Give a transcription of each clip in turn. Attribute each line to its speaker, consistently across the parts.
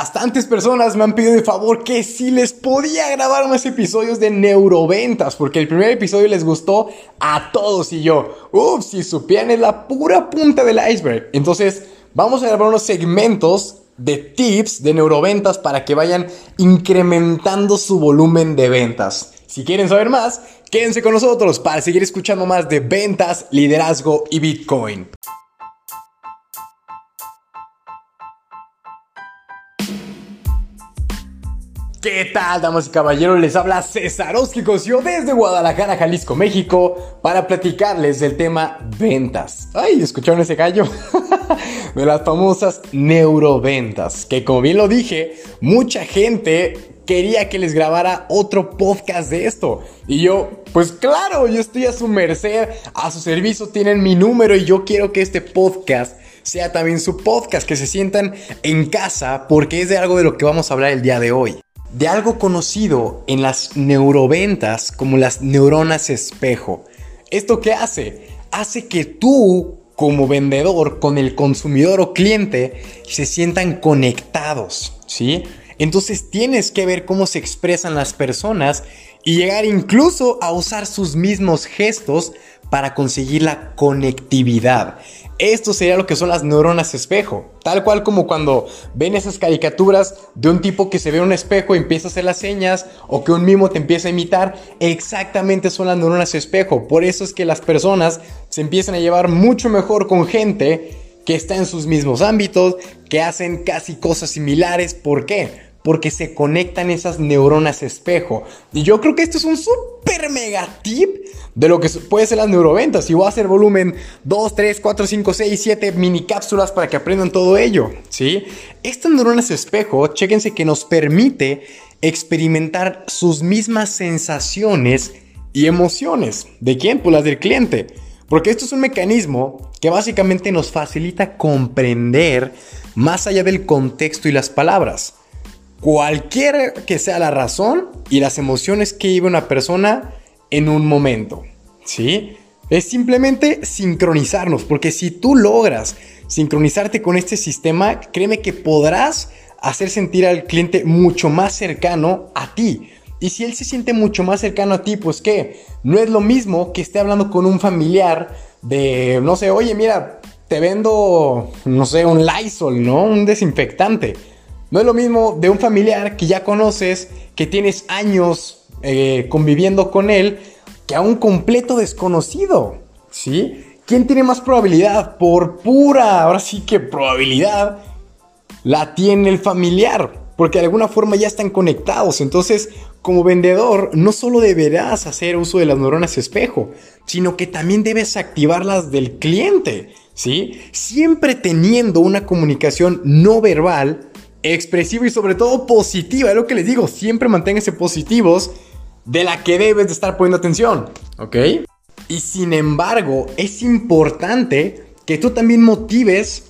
Speaker 1: Bastantes personas me han pedido de favor que si les podía grabar más episodios de neuroventas, porque el primer episodio les gustó a todos y yo, uff, si supieran es la pura punta del iceberg. Entonces, vamos a grabar unos segmentos de tips de neuroventas para que vayan incrementando su volumen de ventas. Si quieren saber más, quédense con nosotros para seguir escuchando más de ventas, liderazgo y Bitcoin. ¿Qué tal, damas y caballeros? Les habla César yo desde Guadalajara, Jalisco, México, para platicarles del tema ventas. Ay, ¿escucharon ese gallo? de las famosas neuroventas, que como bien lo dije, mucha gente quería que les grabara otro podcast de esto. Y yo, pues claro, yo estoy a su merced, a su servicio, tienen mi número y yo quiero que este podcast sea también su podcast, que se sientan en casa, porque es de algo de lo que vamos a hablar el día de hoy de algo conocido en las neuroventas como las neuronas espejo. ¿Esto qué hace? Hace que tú como vendedor con el consumidor o cliente se sientan conectados, ¿sí? Entonces tienes que ver cómo se expresan las personas y llegar incluso a usar sus mismos gestos para conseguir la conectividad. Esto sería lo que son las neuronas espejo. Tal cual como cuando ven esas caricaturas de un tipo que se ve en un espejo y empieza a hacer las señas o que un mimo te empieza a imitar. Exactamente son las neuronas espejo. Por eso es que las personas se empiezan a llevar mucho mejor con gente que está en sus mismos ámbitos, que hacen casi cosas similares. ¿Por qué? porque se conectan esas neuronas espejo. Y yo creo que esto es un super mega tip de lo que puede ser las neuroventas. Y voy a hacer volumen 2, 3, 4, 5, 6, 7 mini cápsulas para que aprendan todo ello. ¿sí? Estas neuronas espejo, chéquense que nos permite experimentar sus mismas sensaciones y emociones. ¿De quién? Pues las del cliente. Porque esto es un mecanismo que básicamente nos facilita comprender más allá del contexto y las palabras cualquiera que sea la razón y las emociones que vive una persona en un momento. ¿Sí? Es simplemente sincronizarnos, porque si tú logras sincronizarte con este sistema, créeme que podrás hacer sentir al cliente mucho más cercano a ti. Y si él se siente mucho más cercano a ti, pues qué, no es lo mismo que esté hablando con un familiar de, no sé, oye, mira, te vendo, no sé, un Lysol, ¿no? Un desinfectante. No es lo mismo de un familiar que ya conoces, que tienes años eh, conviviendo con él, que a un completo desconocido. ¿Sí? ¿Quién tiene más probabilidad? Por pura, ahora sí que probabilidad, la tiene el familiar. Porque de alguna forma ya están conectados. Entonces, como vendedor, no solo deberás hacer uso de las neuronas espejo, sino que también debes activarlas del cliente. ¿Sí? Siempre teniendo una comunicación no verbal expresivo y sobre todo positiva. Es lo que les digo, siempre manténganse positivos de la que debes de estar poniendo atención, ¿ok? Y sin embargo, es importante que tú también motives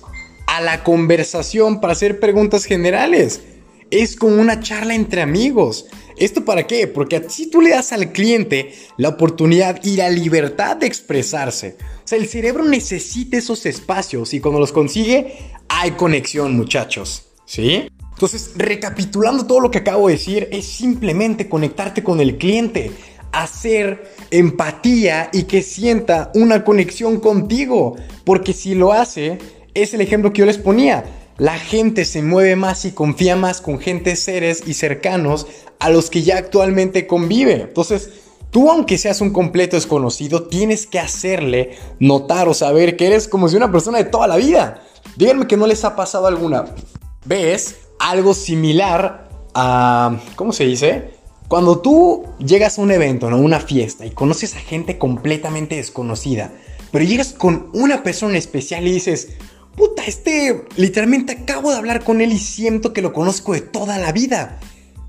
Speaker 1: a la conversación para hacer preguntas generales. Es como una charla entre amigos. ¿Esto para qué? Porque si tú le das al cliente la oportunidad y la libertad de expresarse. O sea, el cerebro necesita esos espacios y cuando los consigue, hay conexión, muchachos. ¿Sí? Entonces, recapitulando todo lo que acabo de decir, es simplemente conectarte con el cliente, hacer empatía y que sienta una conexión contigo. Porque si lo hace, es el ejemplo que yo les ponía. La gente se mueve más y confía más con gente, seres y cercanos a los que ya actualmente convive. Entonces, tú aunque seas un completo desconocido, tienes que hacerle notar o saber que eres como si una persona de toda la vida. Díganme que no les ha pasado alguna ves algo similar a, ¿cómo se dice? Cuando tú llegas a un evento, ¿no? Una fiesta y conoces a gente completamente desconocida, pero llegas con una persona especial y dices, puta, este, literalmente acabo de hablar con él y siento que lo conozco de toda la vida.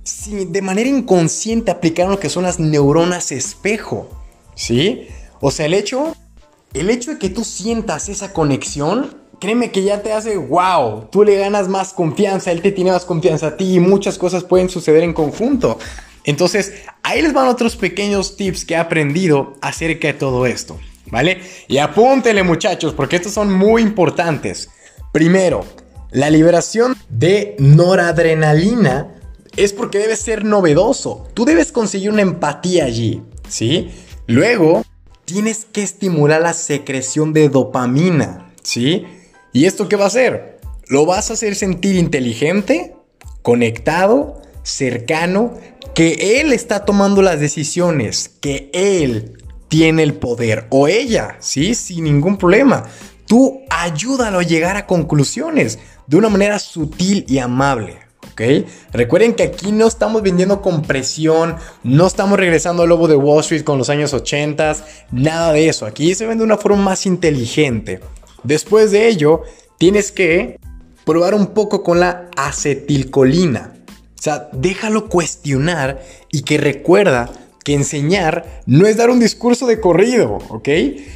Speaker 1: Si de manera inconsciente aplicaron lo que son las neuronas espejo, ¿sí? O sea, el hecho, el hecho de que tú sientas esa conexión créeme que ya te hace wow, tú le ganas más confianza, él te tiene más confianza a ti y muchas cosas pueden suceder en conjunto. Entonces, ahí les van otros pequeños tips que he aprendido acerca de todo esto, ¿vale? Y apúntele muchachos, porque estos son muy importantes. Primero, La liberación de noradrenalina es porque debe ser novedoso. Tú debes conseguir una empatía allí, ¿sí? Luego, tienes que estimular la secreción de dopamina, ¿sí? ¿Y esto qué va a hacer? Lo vas a hacer sentir inteligente, conectado, cercano, que él está tomando las decisiones, que él tiene el poder o ella, ¿sí? Sin ningún problema. Tú ayúdalo a llegar a conclusiones de una manera sutil y amable. ¿ok? Recuerden que aquí no estamos vendiendo con presión, no estamos regresando al lobo de Wall Street con los años 80, nada de eso. Aquí se vende de una forma más inteligente. Después de ello, tienes que probar un poco con la acetilcolina. O sea, déjalo cuestionar y que recuerda que enseñar no es dar un discurso de corrido, ¿ok?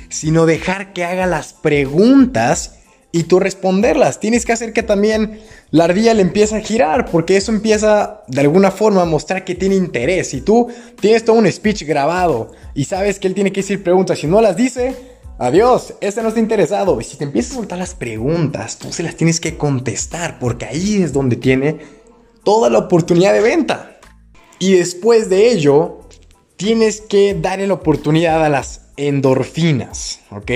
Speaker 1: Sino dejar que haga las preguntas y tú responderlas. Tienes que hacer que también la ardilla le empiece a girar, porque eso empieza de alguna forma a mostrar que tiene interés. Si tú tienes todo un speech grabado y sabes que él tiene que decir preguntas, si no las dice, adiós, este no está interesado. Y si te empieza a soltar las preguntas, tú se las tienes que contestar, porque ahí es donde tiene toda la oportunidad de venta. Y después de ello, tienes que darle la oportunidad a las endorfinas, ¿ok?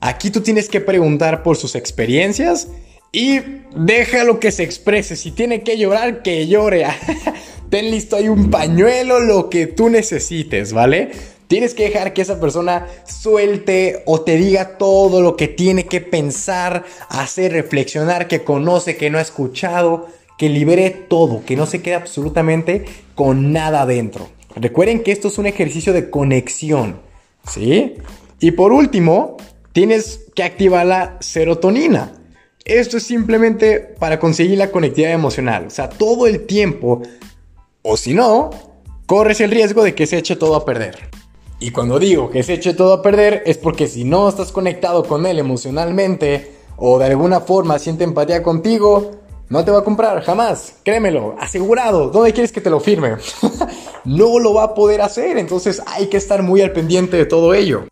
Speaker 1: Aquí tú tienes que preguntar por sus experiencias y déjalo que se exprese. Si tiene que llorar, que llore. Ten listo ahí un pañuelo, lo que tú necesites, ¿vale? Tienes que dejar que esa persona suelte o te diga todo lo que tiene que pensar, hacer, reflexionar, que conoce, que no ha escuchado, que libere todo, que no se quede absolutamente con nada adentro. Recuerden que esto es un ejercicio de conexión, ¿sí? Y por último, tienes que activar la serotonina. Esto es simplemente para conseguir la conectividad emocional. O sea, todo el tiempo, o si no, corres el riesgo de que se eche todo a perder. Y cuando digo que se eche todo a perder es porque si no estás conectado con él emocionalmente o de alguna forma siente empatía contigo, no te va a comprar, jamás. Créemelo, asegurado. ¿Dónde quieres que te lo firme? no lo va a poder hacer, entonces hay que estar muy al pendiente de todo ello.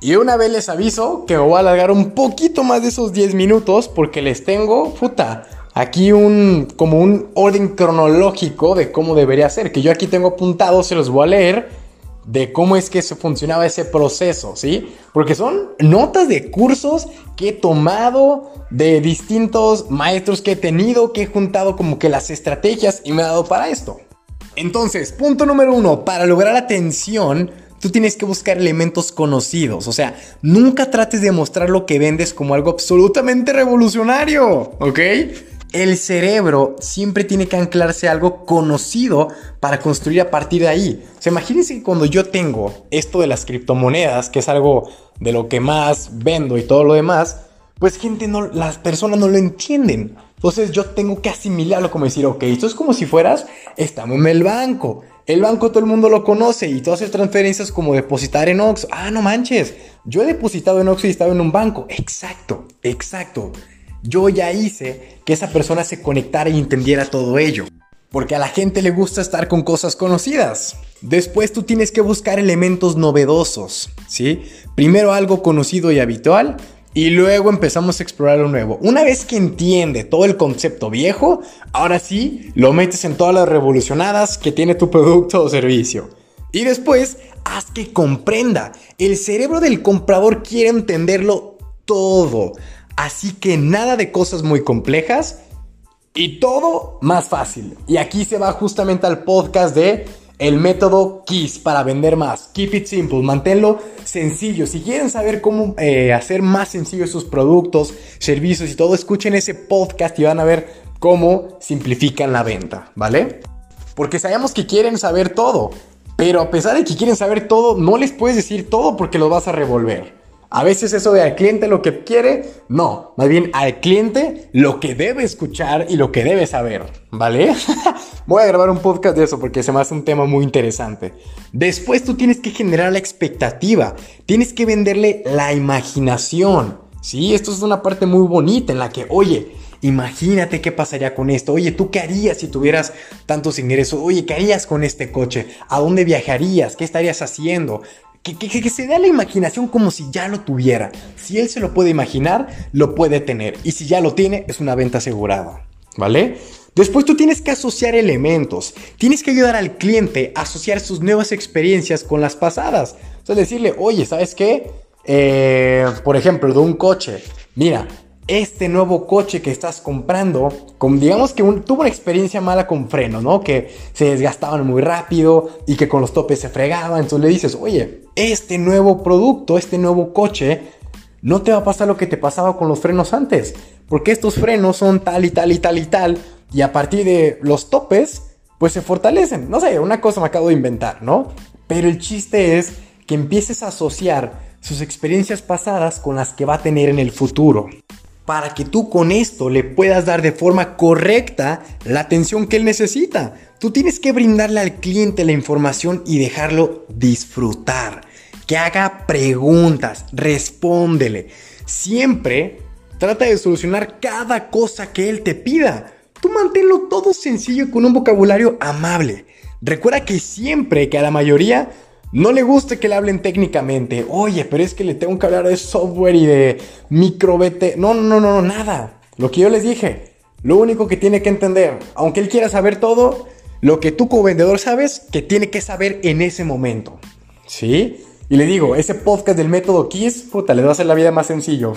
Speaker 1: Y una vez les aviso que me voy a alargar un poquito más de esos 10 minutos porque les tengo, puta, aquí un como un orden cronológico de cómo debería ser, que yo aquí tengo apuntado, se los voy a leer de cómo es que se funcionaba ese proceso, ¿sí? Porque son notas de cursos que he tomado de distintos maestros que he tenido, que he juntado como que las estrategias y me he dado para esto. Entonces, punto número uno, para lograr atención, tú tienes que buscar elementos conocidos. O sea, nunca trates de mostrar lo que vendes como algo absolutamente revolucionario, ¿ok? El cerebro siempre tiene que anclarse algo conocido para construir a partir de ahí. O sea, imagínense que cuando yo tengo esto de las criptomonedas, que es algo de lo que más vendo y todo lo demás, pues gente no, las personas no lo entienden. Entonces yo tengo que asimilarlo como decir, ok, esto es como si fueras, estamos en el banco. El banco todo el mundo lo conoce y todas haces transferencias como depositar en Oxxo. Ah, no manches, yo he depositado en Oxxo y estaba en un banco. Exacto, exacto. Yo ya hice que esa persona se conectara y entendiera todo ello. Porque a la gente le gusta estar con cosas conocidas. Después tú tienes que buscar elementos novedosos, ¿sí? Primero algo conocido y habitual y luego empezamos a explorar lo nuevo. Una vez que entiende todo el concepto viejo, ahora sí lo metes en todas las revolucionadas que tiene tu producto o servicio. Y después, haz que comprenda. El cerebro del comprador quiere entenderlo todo. Así que nada de cosas muy complejas y todo más fácil. Y aquí se va justamente al podcast de el método KISS para vender más. Keep it simple, manténlo sencillo. Si quieren saber cómo eh, hacer más sencillo sus productos, servicios y todo, escuchen ese podcast y van a ver cómo simplifican la venta, ¿vale? Porque sabemos que quieren saber todo, pero a pesar de que quieren saber todo, no les puedes decir todo porque lo vas a revolver. A veces eso de al cliente lo que quiere, no, más bien al cliente lo que debe escuchar y lo que debe saber, ¿vale? Voy a grabar un podcast de eso porque se me hace un tema muy interesante. Después tú tienes que generar la expectativa, tienes que venderle la imaginación, ¿sí? Esto es una parte muy bonita en la que, oye, Imagínate qué pasaría con esto. Oye, ¿tú qué harías si tuvieras tantos ingresos? Oye, ¿qué harías con este coche? ¿A dónde viajarías? ¿Qué estarías haciendo? Que, se dé la imaginación como si ya lo tuviera. Si él se lo puede imaginar, lo puede tener. Y si ya lo tiene, es una venta asegurada. ¿Vale? Después tú tienes que asociar elementos. Tienes que ayudar al cliente a asociar sus nuevas experiencias con las pasadas. O sea, decirle, oye, ¿sabes qué? Eh, por ejemplo, de un coche. Mira, este nuevo coche que estás comprando, digamos que tuvo una experiencia mala con freno, ¿no? Que se desgastaban muy rápido y que con los topes se fregaban. Entonces le dices, oye, este nuevo producto, este nuevo coche, no te va a pasar lo que te pasaba con los frenos antes. Porque estos frenos son tal y tal y tal y tal. Y a partir de los topes, pues se fortalecen. No sé, una cosa me acabo de inventar, ¿no? Pero el chiste es que empieces a asociar sus experiencias pasadas con las que va a tener en el futuro para que tú con esto le puedas dar de forma correcta la atención que él necesita. Tú tienes que brindarle al cliente la información y dejarlo disfrutar. Que haga preguntas, respóndele. Siempre trata de solucionar cada cosa que él te pida. Tú manténlo todo sencillo y con un vocabulario amable. Recuerda que siempre que a la mayoría no le gusta que le hablen técnicamente. Oye, pero es que le tengo que hablar de software y de micro BT. No, no, no, no, nada. Lo que yo les dije. Lo único que tiene que entender, aunque él quiera saber todo, lo que tú como vendedor sabes que tiene que saber en ese momento. ¿Sí? Y le digo, ese podcast del método KISS, puta, le va a hacer la vida más sencillo.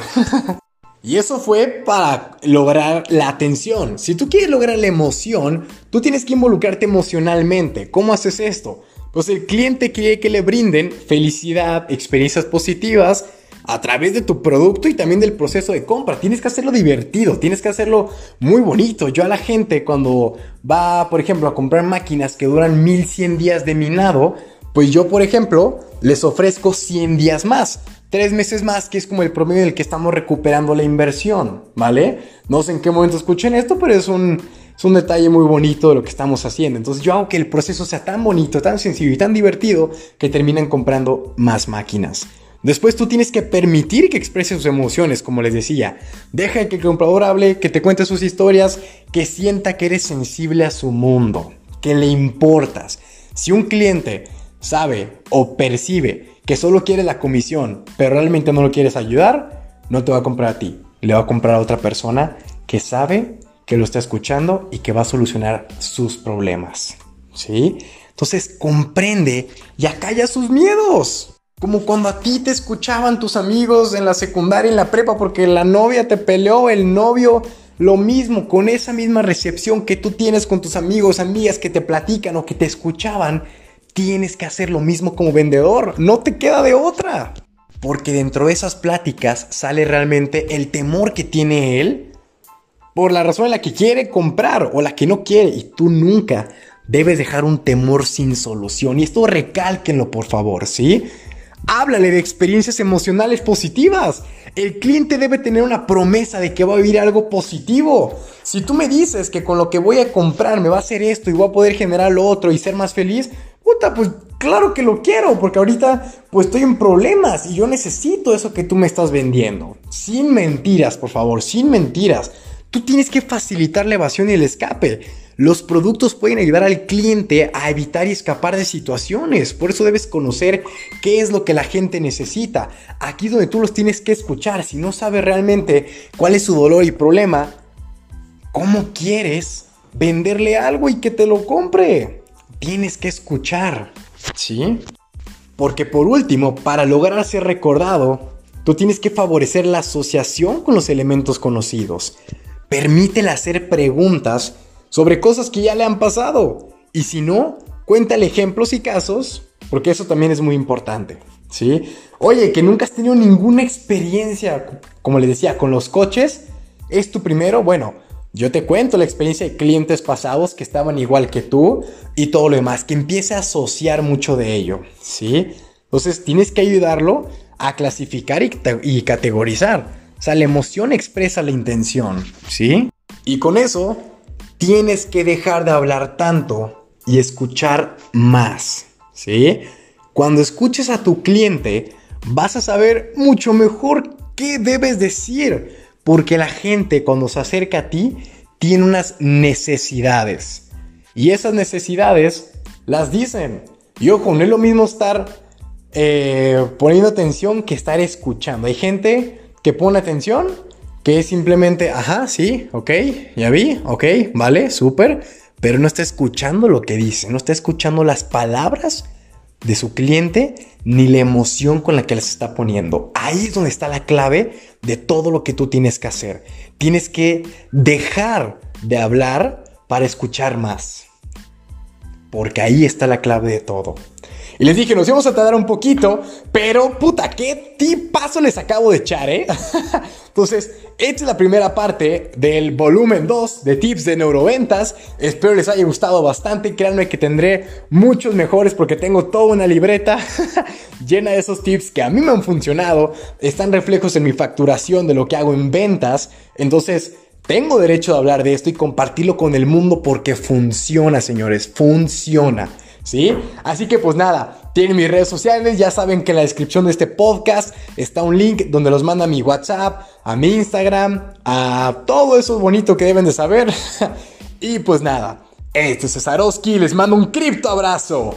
Speaker 1: y eso fue para lograr la atención. Si tú quieres lograr la emoción, tú tienes que involucrarte emocionalmente. ¿Cómo haces esto? Pues el cliente quiere que le brinden felicidad, experiencias positivas a través de tu producto y también del proceso de compra. Tienes que hacerlo divertido, tienes que hacerlo muy bonito. Yo a la gente cuando va, por ejemplo, a comprar máquinas que duran 1100 días de minado, pues yo, por ejemplo, les ofrezco 100 días más. Tres meses más, que es como el promedio en el que estamos recuperando la inversión, ¿vale? No sé en qué momento escuchen esto, pero es un, es un detalle muy bonito de lo que estamos haciendo. Entonces yo hago que el proceso sea tan bonito, tan sencillo y tan divertido que terminan comprando más máquinas. Después tú tienes que permitir que exprese sus emociones, como les decía. Deja que el comprador hable, que te cuente sus historias, que sienta que eres sensible a su mundo, que le importas. Si un cliente sabe o percibe que solo quiere la comisión, pero realmente no lo quieres ayudar, no te va a comprar a ti. Le va a comprar a otra persona que sabe que lo está escuchando y que va a solucionar sus problemas. ¿Sí? Entonces comprende y acalla sus miedos. Como cuando a ti te escuchaban tus amigos en la secundaria, en la prepa, porque la novia te peleó, el novio, lo mismo, con esa misma recepción que tú tienes con tus amigos, amigas que te platican o que te escuchaban, tienes que hacer lo mismo como vendedor. No te queda de otra. Porque dentro de esas pláticas sale realmente el temor que tiene él por la razón en la que quiere comprar o la que no quiere. Y tú nunca debes dejar un temor sin solución. Y esto recálquenlo, por favor, ¿sí? Háblale de experiencias emocionales positivas. El cliente debe tener una promesa de que va a vivir algo positivo. Si tú me dices que con lo que voy a comprar me va a hacer esto y voy a poder generar lo otro y ser más feliz, puta, pues claro que lo quiero, porque ahorita pues estoy en problemas y yo necesito eso que tú me estás vendiendo. Sin mentiras, por favor, sin mentiras. Tú tienes que facilitar la evasión y el escape. Los productos pueden ayudar al cliente a evitar y escapar de situaciones. Por eso debes conocer qué es lo que la gente necesita. Aquí donde tú los tienes que escuchar. Si no sabes realmente cuál es su dolor y problema, ¿cómo quieres venderle algo y que te lo compre? Tienes que escuchar. ¿Sí? Porque por último, para lograr ser recordado, tú tienes que favorecer la asociación con los elementos conocidos. Permítele hacer preguntas sobre cosas que ya le han pasado. Y si no, cuéntale ejemplos y casos, porque eso también es muy importante. ¿Sí? Oye, que nunca has tenido ninguna experiencia, como le decía, con los coches, es tu primero, bueno, yo te cuento la experiencia de clientes pasados que estaban igual que tú y todo lo demás, que empiece a asociar mucho de ello, ¿sí? Entonces tienes que ayudarlo a clasificar y categorizar. O sea, la emoción expresa la intención, ¿sí? Y con eso, tienes que dejar de hablar tanto y escuchar más, ¿sí? Cuando escuches a tu cliente, vas a saber mucho mejor qué debes decir, porque la gente cuando se acerca a ti tiene unas necesidades. Y esas necesidades las dicen. Y ojo, no es lo mismo estar eh, poniendo atención que estar escuchando. Hay gente que pone atención, que es simplemente, ajá, sí, ok, ya vi, ok, vale, súper, pero no está escuchando lo que dice, no está escuchando las palabras de su cliente ni la emoción con la que las está poniendo. Ahí es donde está la clave de todo lo que tú tienes que hacer. Tienes que dejar de hablar para escuchar más. Porque ahí está la clave de todo. Y les dije, nos íbamos a tardar un poquito, pero puta, qué tipazo les acabo de echar, ¿eh? Entonces, esta es la primera parte del volumen 2 de tips de neuroventas. Espero les haya gustado bastante. Créanme que tendré muchos mejores porque tengo toda una libreta llena de esos tips que a mí me han funcionado. Están reflejos en mi facturación de lo que hago en ventas. Entonces, tengo derecho de hablar de esto y compartirlo con el mundo porque funciona, señores. Funciona. ¿Sí? Así que pues nada, tienen mis redes sociales, ya saben que en la descripción de este podcast está un link donde los manda a mi WhatsApp, a mi Instagram, a todo eso bonito que deben de saber. y pues nada, este es Cesarowski, les mando un cripto abrazo.